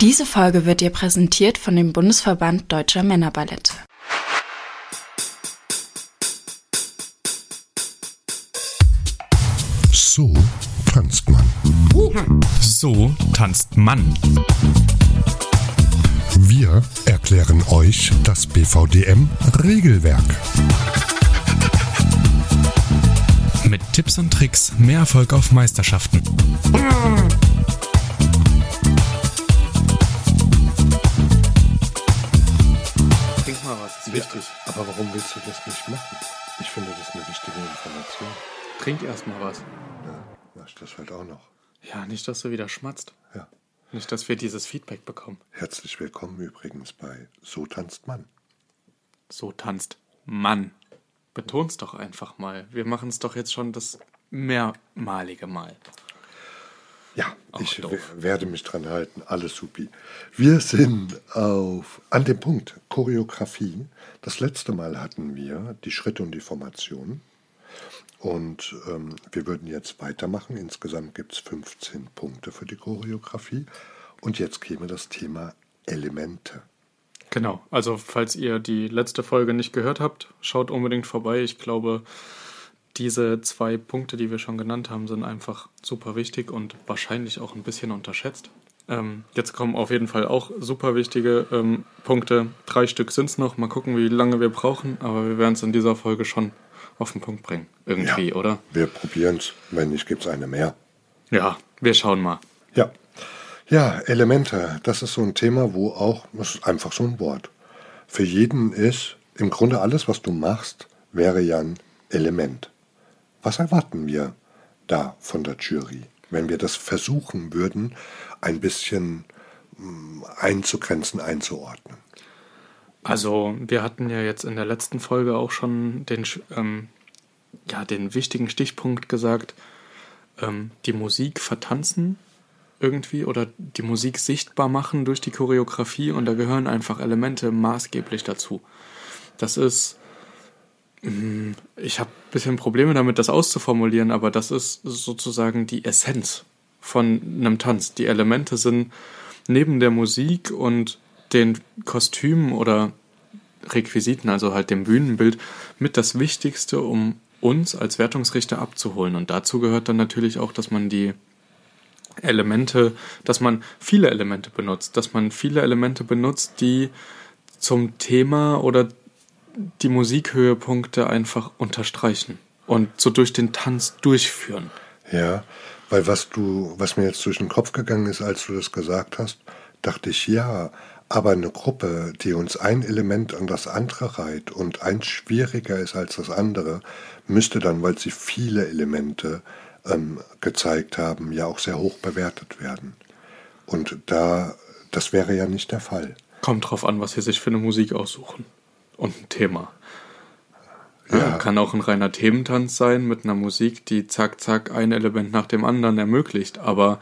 Diese Folge wird dir präsentiert von dem Bundesverband Deutscher Männerballette. So tanzt man. So tanzt Mann. Wir erklären euch das BVDM-Regelwerk. Mit Tipps und Tricks mehr Erfolg auf Meisterschaften. Wichtig. Aber warum willst du das nicht machen? Ich finde das eine wichtige Information. Trink erst mal was. Ja, mach ich das halt auch noch. Ja, nicht, dass du wieder schmatzt. Ja. Nicht, dass wir dieses Feedback bekommen. Herzlich willkommen übrigens bei So tanzt man. So tanzt Mann. Beton's doch einfach mal. Wir machen es doch jetzt schon das mehrmalige Mal. Ja, Ach, ich werde mich dran halten. Alles supi. Wir sind auf, an dem Punkt Choreografie. Das letzte Mal hatten wir die Schritte und die Formation. Und ähm, wir würden jetzt weitermachen. Insgesamt gibt es 15 Punkte für die Choreografie. Und jetzt käme das Thema Elemente. Genau, also falls ihr die letzte Folge nicht gehört habt, schaut unbedingt vorbei. Ich glaube, diese zwei Punkte, die wir schon genannt haben, sind einfach super wichtig und wahrscheinlich auch ein bisschen unterschätzt. Ähm, jetzt kommen auf jeden Fall auch super wichtige ähm, Punkte. Drei Stück sind es noch. Mal gucken, wie lange wir brauchen, aber wir werden es in dieser Folge schon auf den Punkt bringen. Irgendwie, Ja. oder? Wir probieren es. Wenn nicht, gibt es eine mehr. Ja, wir schauen mal. Ja. Ja, Elemente, das ist so ein Thema, wo auch, das ist einfach so ein Wort. Für jeden ist, im Grunde alles, was du machst, wäre ja ein Element. Was erwarten wir da von der Jury, wenn wir das versuchen würden, ein bisschen mm, einzugrenzen, einzuordnen? Also, wir hatten ja jetzt in der letzten Folge auch schon den, ähm, ja, den wichtigen Stichpunkt gesagt, ähm, die Musik vertanzen irgendwie oder die Musik sichtbar machen durch die Choreografie und da gehören einfach Elemente maßgeblich dazu. Das ist, ich habe ein bisschen Probleme damit, das auszuformulieren, aber das ist sozusagen die Essenz von einem Tanz. Die Elemente sind neben der Musik und den Kostümen oder Requisiten, also halt dem Bühnenbild, mit das Wichtigste, um uns als Wertungsrichter abzuholen. Und dazu gehört dann natürlich auch, dass man die Elemente, dass man viele Elemente benutzt, dass man viele Elemente benutzt, die zum Thema oder die Musikhöhepunkte einfach unterstreichen und so durch den Tanz durchführen. Ja, weil was du, was mir jetzt durch den Kopf gegangen ist, als du das gesagt hast, dachte ich, ja, aber eine Gruppe, die uns ein Element an das andere reiht und eins schwieriger ist als das andere, müsste dann, weil sie viele Elemente ähm, gezeigt haben, ja auch sehr hoch bewertet werden. Und da, das wäre ja nicht der Fall. Kommt drauf an, was sie sich für eine Musik aussuchen. Und ein Thema. Ja. Kann auch ein reiner Thementanz sein mit einer Musik, die zack, zack, ein Element nach dem anderen ermöglicht. Aber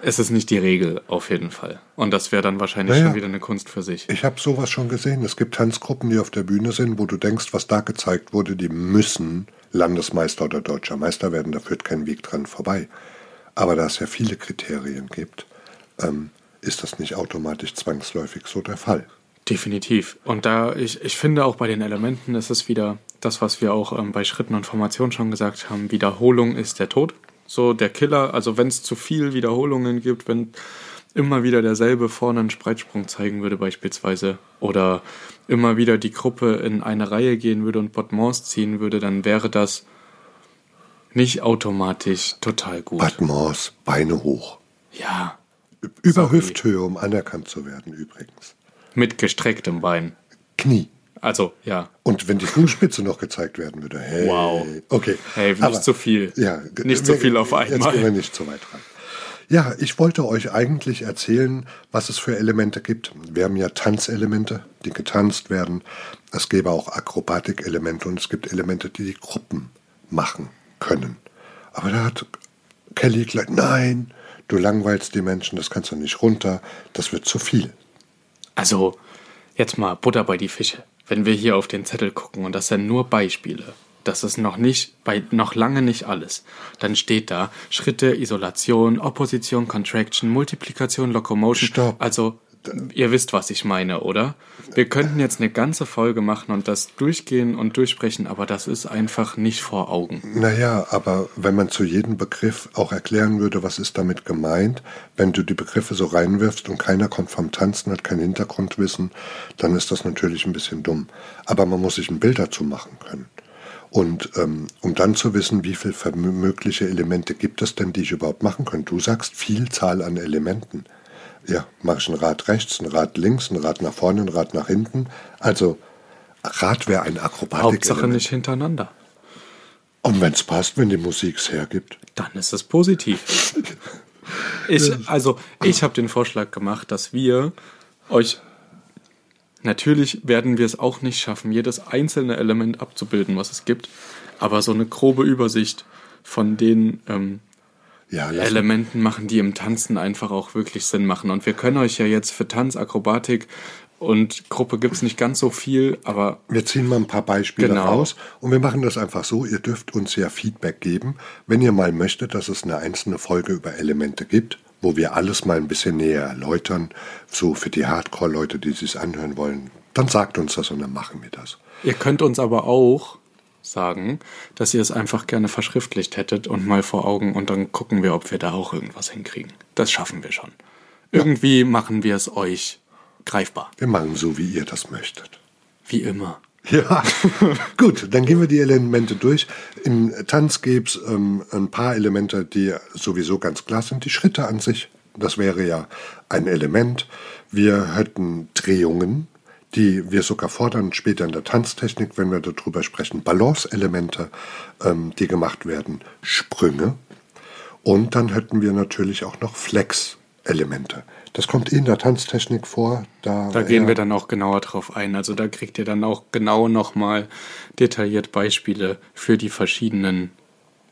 es ist nicht die Regel, auf jeden Fall. Und das wäre dann wahrscheinlich Naja. schon wieder eine Kunst für sich. Ich habe sowas schon gesehen. Es gibt Tanzgruppen, die auf der Bühne sind, wo du denkst, was da gezeigt wurde, die müssen Landesmeister oder Deutscher Meister werden. Da führt kein Weg dran vorbei. Aber da es ja viele Kriterien gibt, ähm, ist das nicht automatisch zwangsläufig so der Fall. Definitiv. Und da, ich, ich finde auch bei den Elementen ist es wieder das, was wir auch ähm, bei Schritten und Formationen schon gesagt haben, Wiederholung ist der Tod. So der Killer, also wenn es zu viel Wiederholungen gibt, wenn immer wieder derselbe vorne einen Spreitsprung zeigen würde beispielsweise oder immer wieder die Gruppe in eine Reihe gehen würde und Bottements ziehen würde, dann wäre das nicht automatisch total gut. Batmos, Beine hoch. Ja, Über Sorry. Hüfthöhe, um anerkannt zu werden übrigens. Mit gestrecktem Bein. Knie. Also, ja. Und wenn die Fußspitze noch gezeigt werden würde, hey. Wow. Okay. Hey, nicht Aber- zu viel. Ja, Nicht zu viel auf Jetzt gehen wir einmal. nicht zu weit rein. Ja, ich wollte euch eigentlich erzählen, was es für Elemente gibt. Wir haben ja Tanzelemente, die getanzt werden. Es gäbe auch Akrobatikelemente und es gibt Elemente, die die Gruppen machen können. Aber da hat Kelly gleich, nein, du langweilst die Menschen, das kannst du nicht runter, das wird zu viel. Also, jetzt mal Butter bei die Fische. Wenn wir hier auf den Zettel gucken und das sind nur Beispiele. Das ist noch nicht, bei noch lange nicht alles. Dann steht da Schritte, Isolation, Opposition, Contraction, Multiplikation, Locomotion. Stopp. Also, ihr wisst, was ich meine, oder? Wir könnten jetzt eine ganze Folge machen und das durchgehen und durchsprechen, aber das ist einfach nicht vor Augen. Naja, aber wenn man zu jedem Begriff auch erklären würde, was ist damit gemeint, wenn du die Begriffe so reinwirfst und keiner kommt vom Tanzen, hat kein Hintergrundwissen, dann ist das natürlich ein bisschen dumm. Aber man muss sich ein Bild dazu machen können. Und ähm, um dann zu wissen, wie viele mögliche Elemente gibt es denn, die ich überhaupt machen könnte. Du sagst Vielzahl an Elementen. Ja, mache ich ein Rad rechts, ein Rad links, ein Rad nach vorne, ein Rad nach hinten. Also Rad wäre ein Akrobatik. Hauptsache nicht hintereinander. Und wenn es passt, wenn die Musik es hergibt. Dann ist es positiv. ich, also, ich habe den Vorschlag gemacht, dass wir euch. Natürlich werden wir es auch nicht schaffen, jedes einzelne Element abzubilden, was es gibt, aber so eine grobe Übersicht von den ähm, Ja, Elementen machen, die im Tanzen einfach auch wirklich Sinn machen. Und wir können euch ja jetzt für Tanz, Akrobatik und Gruppe gibt es nicht ganz so viel, aber Wir ziehen mal ein paar Beispiele Genau. raus und wir machen das einfach so. Ihr dürft uns ja Feedback geben, wenn ihr mal möchtet, dass es eine einzelne Folge über Elemente gibt, wo wir alles mal ein bisschen näher erläutern, so für die Hardcore-Leute, die sich anhören wollen. Dann sagt uns das und dann machen wir das. Ihr könnt uns aber auch sagen, dass ihr es einfach gerne verschriftlicht hättet und mal vor Augen und dann gucken wir, ob wir da auch irgendwas hinkriegen. Das schaffen wir schon. Irgendwie machen wir es euch greifbar. Wir machen so, wie ihr das möchtet. Wie immer. Ja, gut, dann gehen wir die Elemente durch. Im Tanz gäbe es ähm, ein paar Elemente, die sowieso ganz klar sind. Die Schritte an sich, das wäre ja ein Element. Wir hätten Drehungen, die wir sogar fordern später in der Tanztechnik, wenn wir darüber sprechen. Balance-Elemente, ähm, die gemacht werden. Sprünge. Und dann hätten wir natürlich auch noch Flex-Elemente. Das kommt in der Tanztechnik vor. Da, Da gehen wir dann auch genauer drauf ein. Also da kriegt ihr dann auch genau nochmal detailliert Beispiele für die verschiedenen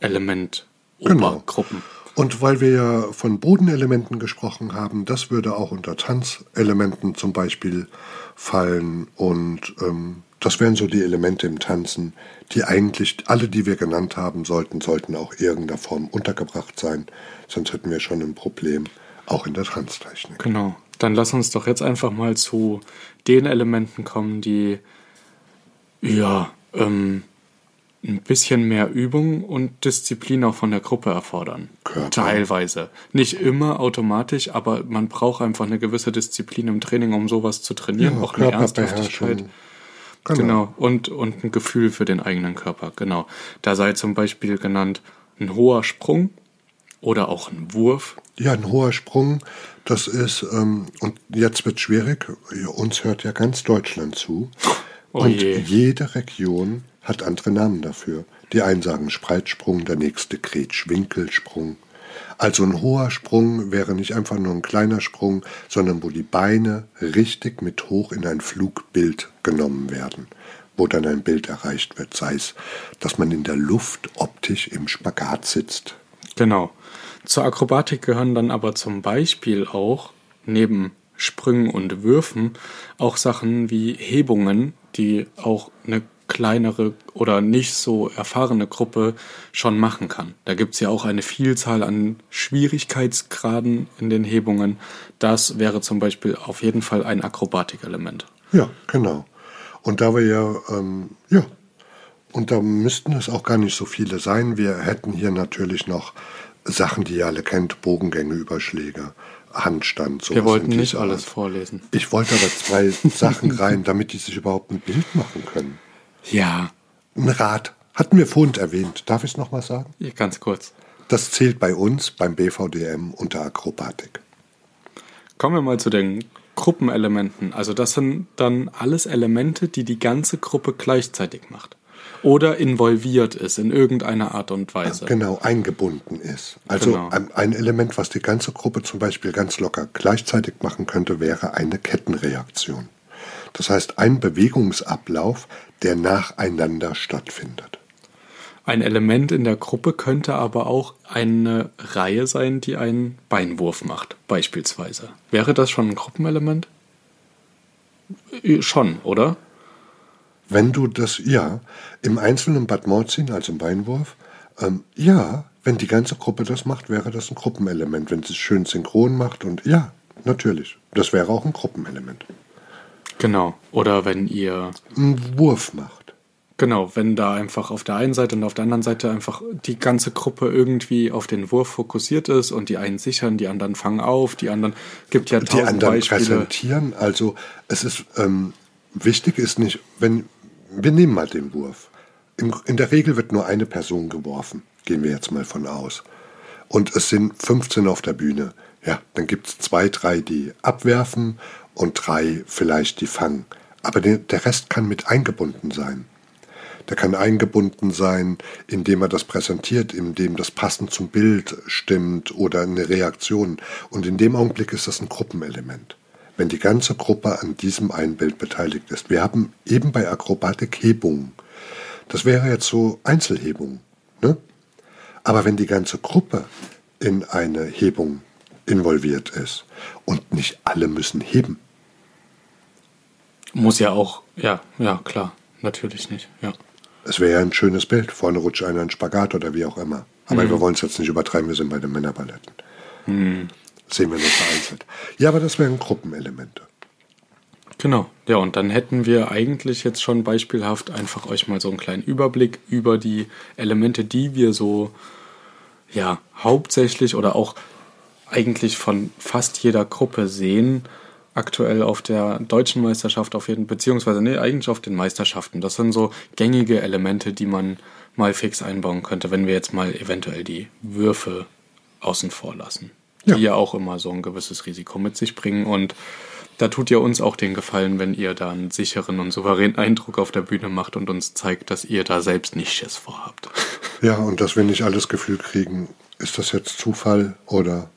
Element-Obergruppen. Und weil wir ja von Bodenelementen gesprochen haben, das würde auch unter Tanzelementen zum Beispiel fallen. Und ähm, das wären so die Elemente im Tanzen, die eigentlich alle, die wir genannt haben sollten, sollten auch irgendeiner Form untergebracht sein. Sonst hätten wir schon ein Problem, auch in der Tanztechnik. Genau. Dann lass uns doch jetzt einfach mal zu den Elementen kommen, die ja ähm, ein bisschen mehr Übung und Disziplin auch von der Gruppe erfordern. Körper. Teilweise. Nicht immer automatisch, aber man braucht einfach eine gewisse Disziplin im Training, um sowas zu trainieren. Ja, auch eine Ernsthaftigkeit. Körperbeherrschung. Genau. Und, und ein Gefühl für den eigenen Körper. Genau. Da sei zum Beispiel genannt ein hoher Sprung oder auch ein Wurf. Ja, ein hoher Sprung, das ist, ähm, und jetzt wird schwierig, uns hört ja ganz Deutschland zu. Oh und je. jede Region hat andere Namen dafür. Die einen sagen Spreitsprung, der nächste Kretschwinkelsprung. Also ein hoher Sprung wäre nicht einfach nur ein kleiner Sprung, sondern wo die Beine richtig mit hoch in ein Flugbild genommen werden, wo dann ein Bild erreicht wird, sei es, dass man in der Luft optisch im Spagat sitzt. Genau. Zur Akrobatik gehören dann aber zum Beispiel auch neben Sprüngen und Würfen auch Sachen wie Hebungen, die auch eine kleinere oder nicht so erfahrene Gruppe schon machen kann. Da gibt es ja auch eine Vielzahl an Schwierigkeitsgraden in den Hebungen. Das wäre zum Beispiel auf jeden Fall ein Akrobatikelement. Ja, genau. Und da wir ja, ähm, ja, und da müssten es auch gar nicht so viele sein. Wir hätten hier natürlich noch Sachen, die ihr alle kennt, Bogengänge, Überschläge, Handstand. sowas Wir wollten nicht alles Art. vorlesen. Ich wollte aber zwei Sachen rein, damit die sich überhaupt ein Bild machen können. Ja, Ein Rad. Hatten wir vorhin erwähnt. Darf ich es nochmal sagen? ganz kurz. Das zählt bei uns beim BVDM unter Akrobatik. Kommen wir mal zu den Gruppenelementen. Also das sind dann alles Elemente, die die ganze Gruppe gleichzeitig macht. Oder involviert ist in irgendeiner Art und Weise. Genau, eingebunden ist. Also Genau. ein Element, was die ganze Gruppe zum Beispiel ganz locker gleichzeitig machen könnte, wäre eine Kettenreaktion. Das heißt, ein Bewegungsablauf, der nacheinander stattfindet. Ein Element in der Gruppe könnte aber auch eine Reihe sein, die einen Beinwurf macht, beispielsweise. Wäre das schon ein Gruppenelement? Äh, Schon, oder? Wenn du das, ja, im einzelnen Bad Morzin, also im Beinwurf, ähm, ja, wenn die ganze Gruppe das macht, wäre das ein Gruppenelement. Wenn sie es schön synchron macht und ja, natürlich. Das wäre auch ein Gruppenelement. Genau. Oder wenn ihr. Einen Wurf macht. Genau, wenn da einfach auf der einen Seite und auf der anderen Seite einfach die ganze Gruppe irgendwie auf den Wurf fokussiert ist und die einen sichern, die anderen fangen auf, die anderen gibt ja tausend Die anderen Beispiele. präsentieren. Also es ist ähm, wichtig ist nicht, wenn wir nehmen mal den Wurf. Im, in der Regel wird nur eine Person geworfen. Gehen wir jetzt mal von aus. Und es sind 15 auf der Bühne. Ja, dann gibt es zwei, drei, die abwerfen und drei vielleicht die fangen. Aber der, der Rest kann mit eingebunden sein. Der kann eingebunden sein, indem er das präsentiert, indem das passend zum Bild stimmt oder eine Reaktion. Und in dem Augenblick ist das ein Gruppenelement, wenn die ganze Gruppe an diesem einen Bild beteiligt ist. Wir haben eben bei Akrobatik Hebungen. Das wäre jetzt so Einzelhebung. Ne? Aber wenn die ganze Gruppe in eine Hebung involviert ist und nicht alle müssen heben, Muss ja auch, ja, ja, klar. Natürlich nicht, ja. es wäre ja ein schönes Bild. Vorne rutscht einer einen Spagat oder wie auch immer. Aber wir wollen es jetzt nicht übertreiben, wir sind bei den Männerballetten. Sehen wir nur vereinzelt. Ja, aber das wären Gruppenelemente. Genau, ja, und dann hätten wir eigentlich jetzt schon beispielhaft einfach euch mal so einen kleinen Überblick über die Elemente, die wir so, ja, hauptsächlich oder auch eigentlich von fast jeder Gruppe sehen, aktuell auf der deutschen Meisterschaft auf jeden beziehungsweise, nee, eigentlich auf den Meisterschaften. Das sind so gängige Elemente, die man mal fix einbauen könnte, wenn wir jetzt mal eventuell die Würfe außen vor lassen. Ja. Die ja auch immer so ein gewisses Risiko mit sich bringen und da tut ihr uns auch den Gefallen, wenn ihr da einen sicheren und souveränen Eindruck auf der Bühne macht und uns zeigt, dass ihr da selbst nicht Schiss vorhabt. Ja, und dass wir nicht alles Gefühl kriegen, ist das jetzt Zufall oder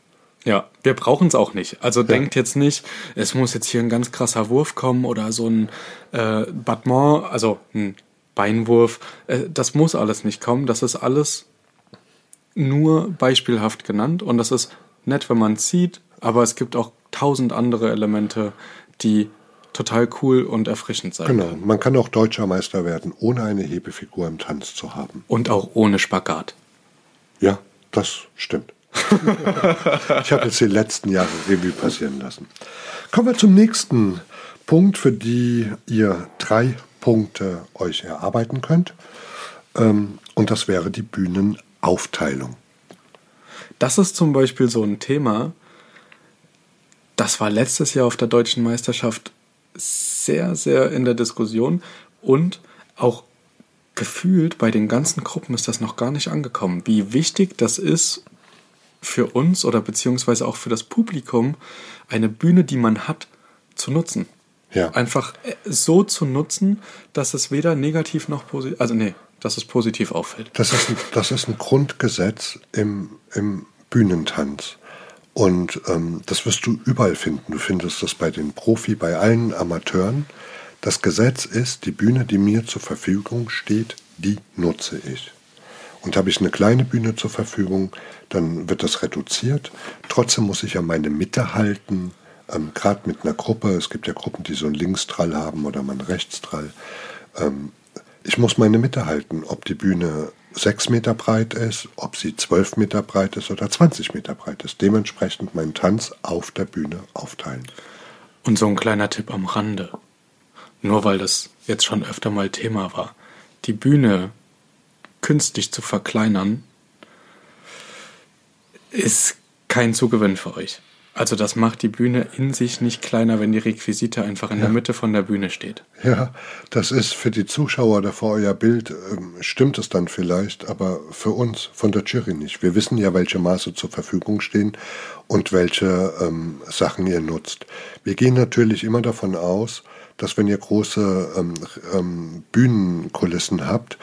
Ja, wir brauchen es auch nicht. Also denkt jetzt nicht, es muss jetzt hier ein ganz krasser Wurf kommen oder so ein äh, Battement, also ein Beinwurf. Äh, das muss alles nicht kommen. Das ist alles nur beispielhaft genannt und das ist nett, wenn man es sieht, aber es gibt auch tausend andere Elemente, die total cool und erfrischend sein Genau, man kann auch deutscher Meister werden, ohne eine Hebefigur im Tanz zu haben. Und auch ohne Spagat. Ja, das stimmt. Ich habe jetzt die letzten Jahre Revue passieren lassen. Kommen wir zum nächsten Punkt, für die ihr drei Punkte euch erarbeiten könnt. Ähm, Und das wäre die Bühnenaufteilung. Das ist zum Beispiel so ein Thema, das war letztes Jahr auf der deutschen Meisterschaft sehr, sehr in der Diskussion und auch gefühlt bei den ganzen Gruppen ist das noch gar nicht angekommen, wie wichtig das ist für uns oder beziehungsweise auch für das Publikum, eine Bühne, die man hat, zu nutzen. Ja. Einfach äh, so zu nutzen, dass es weder negativ noch positiv, also nee, dass es positiv auffällt. Das ist ein, das ist ein Grundgesetz im, im Bühnentanz. Und ähm, das wirst du überall finden. Du findest das bei den Profi, bei allen Amateuren. Das Gesetz ist, die Bühne, die mir zur Verfügung steht, die nutze ich. Und habe ich eine kleine Bühne zur Verfügung, dann wird das reduziert. Trotzdem muss ich ja meine Mitte halten, ähm, gerade mit einer Gruppe. Es gibt ja Gruppen, die so einen Linkstrall haben oder mal einen Rechtstrall. Ähm, ich muss meine Mitte halten, ob die Bühne 6 Meter breit ist, ob sie 12 Meter breit ist oder 20 Meter breit ist. Dementsprechend meinen Tanz auf der Bühne aufteilen. Und so ein kleiner Tipp am Rande. Nur weil das jetzt schon öfter mal Thema war. Die Bühne künstlich zu verkleinern, ist kein Zugewinn für euch. Also das macht die Bühne in sich nicht kleiner, wenn die Requisite einfach in der Mitte von der Bühne steht. Ja, das ist für die Zuschauer für euer Bild, ähm, stimmt es dann vielleicht, aber für uns von der Jury nicht. Wir wissen ja, welche Maße zur Verfügung stehen und welche ähm, Sachen ihr nutzt. Wir gehen natürlich immer davon aus, dass wenn ihr große ähm, ähm, Bühnenkulissen habt,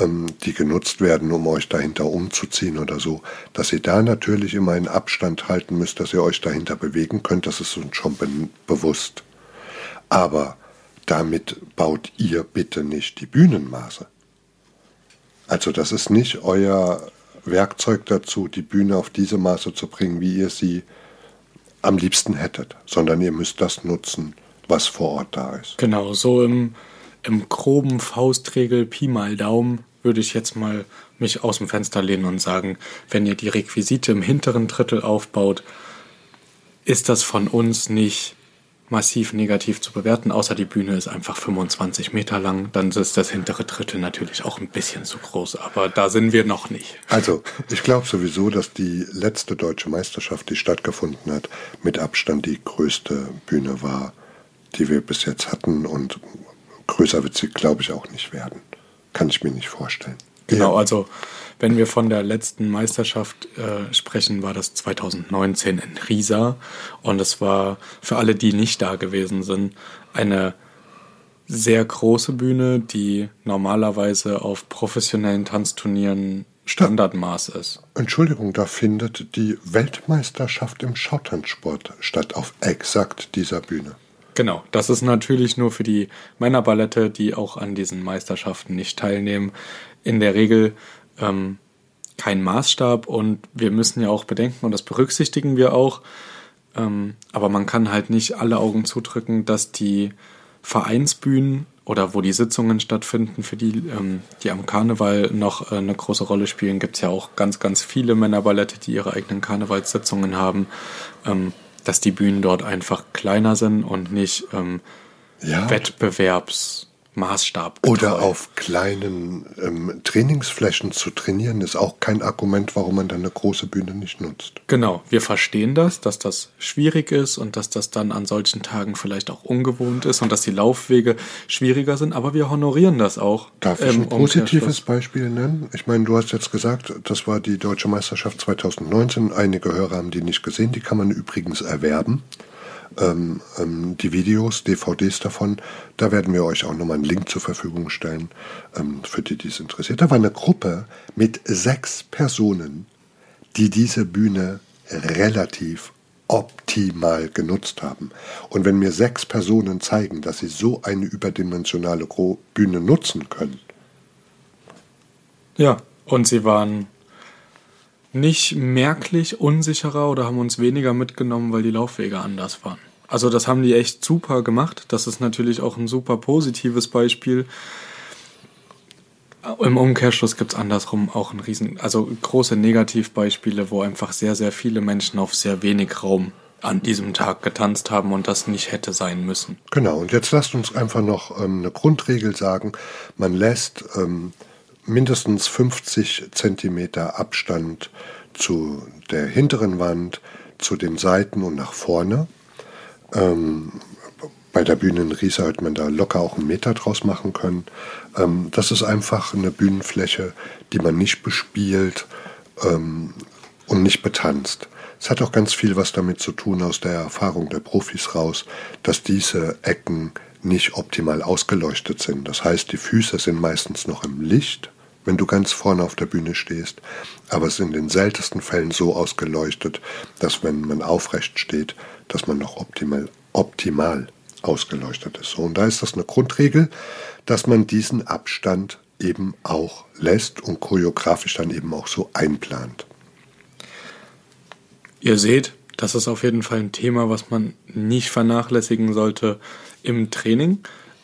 ähm, die genutzt werden, um euch dahinter umzuziehen oder so, dass ihr da natürlich immer einen Abstand halten müsst, dass ihr euch dahinter bewegen könnt. Das ist uns schon be bewusst. Aber damit baut ihr bitte nicht die Bühnenmaße. Also das ist nicht euer Werkzeug dazu, die Bühne auf diese Maße zu bringen, wie ihr sie am liebsten hättet, sondern ihr müsst das nutzen, was vor Ort da ist. Genau, so im, im groben Faustregel Pi mal Daumen würde ich jetzt mal mich aus dem Fenster lehnen und sagen, wenn ihr die Requisite im hinteren Drittel aufbaut, ist das von uns nicht massiv negativ zu bewerten, außer die Bühne ist einfach 25 Meter lang, dann ist das hintere Drittel natürlich auch ein bisschen zu groß, aber da sind wir noch nicht. Also, ich glaube sowieso, dass die letzte deutsche Meisterschaft, die stattgefunden hat, mit Abstand die größte Bühne war, die wir bis jetzt hatten und größer wird sie, glaube ich, auch nicht werden. Kann ich mir nicht vorstellen. Genau, also wenn wir von der letzten Meisterschaft äh, sprechen, war das 2019 in Riesa. Und es war für alle, die nicht da gewesen sind, eine sehr große Bühne, die normalerweise auf professionellen Tanzturnieren Standardmaß ist. Entschuldigung, da findet die Weltmeisterschaft im Schautanzsport statt, auf exakt dieser Bühne. Genau, das ist natürlich nur für die Männerballette, die auch an diesen Meisterschaften nicht teilnehmen. In der Regel ähm, kein Maßstab und wir müssen ja auch bedenken, und das berücksichtigen wir auch, ähm, aber man kann halt nicht alle Augen zudrücken, dass die Vereinsbühnen oder wo die Sitzungen stattfinden, für die, ähm, die am Karneval noch äh, eine große Rolle spielen, gibt es ja auch ganz, ganz viele Männerballette, die ihre eigenen Karnevalssitzungen haben, ähm, dass die Bühnen dort einfach kleiner sind und nicht ähm, ja. Wettbewerbs Maßstab. Getreu. Oder auf kleinen ähm, Trainingsflächen zu trainieren, ist auch kein Argument, warum man dann eine große Bühne nicht nutzt. Genau, wir verstehen das, dass das schwierig ist und dass das dann an solchen Tagen vielleicht auch ungewohnt ist und dass die Laufwege schwieriger sind, aber wir honorieren das auch. Darf ich ein positives Beispiel nennen? Ich meine, du hast jetzt gesagt, das war die Deutsche Meisterschaft 2019. Einige Hörer haben die nicht gesehen, die kann man übrigens erwerben ähm, ähm, die Videos, DVDs davon. Da werden wir euch auch nochmal einen Link zur Verfügung stellen, ähm, für die, die es interessiert. Da war eine Gruppe mit sechs Personen, die diese Bühne relativ optimal genutzt haben. Und wenn mir sechs Personen zeigen, dass sie so eine überdimensionale Bühne nutzen können. Ja, und sie waren nicht merklich unsicherer oder haben uns weniger mitgenommen, weil die Laufwege anders waren. Also das haben die echt super gemacht. Das ist natürlich auch ein super positives Beispiel. Im Umkehrschluss gibt es andersrum auch ein riesen, also große Negativbeispiele, wo einfach sehr, sehr viele Menschen auf sehr wenig Raum an diesem Tag getanzt haben und das nicht hätte sein müssen. Genau, und jetzt lasst uns einfach noch ähm, eine Grundregel sagen. Man lässt ähm, mindestens 50 Zentimeter Abstand zu der hinteren Wand, zu den Seiten und nach vorne. Ähm, bei der Bühne in Riesa hätte man da locker auch einen Meter draus machen können. Ähm, das ist einfach eine Bühnenfläche, die man nicht bespielt ähm, und nicht betanzt. Es hat auch ganz viel was damit zu tun aus der Erfahrung der Profis raus, dass diese Ecken nicht optimal ausgeleuchtet sind. Das heißt, die Füße sind meistens noch im Licht wenn du ganz vorne auf der Bühne stehst, aber es ist in den seltensten Fällen so ausgeleuchtet, dass wenn man aufrecht steht, dass man noch optimal, optimal ausgeleuchtet ist. Und da ist das eine Grundregel, dass man diesen Abstand eben auch lässt und choreografisch dann eben auch so einplant. Ihr seht, das ist auf jeden Fall ein Thema, was man nicht vernachlässigen sollte im Training.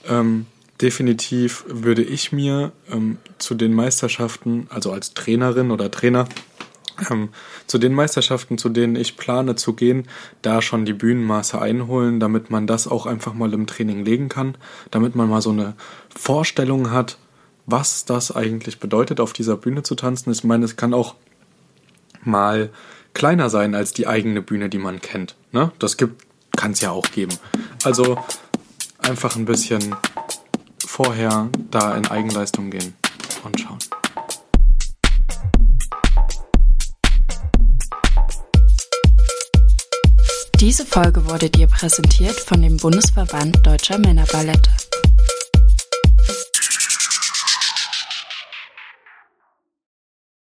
Ähm, definitiv würde ich mir ähm, zu den Meisterschaften, also als Trainerin oder Trainer, ähm, zu den Meisterschaften, zu denen ich plane zu gehen, da schon die Bühnenmaße einholen, damit man das auch einfach mal im Training legen kann, damit man mal so eine Vorstellung hat, was das eigentlich bedeutet, auf dieser Bühne zu tanzen. Ich meine, es kann auch mal kleiner sein als die eigene Bühne, die man kennt. Ne? Das kann es ja auch geben. Also einfach ein bisschen vorher da in Eigenleistung gehen und schauen. Diese Folge wurde dir präsentiert von dem Bundesverband Deutscher Männerballette.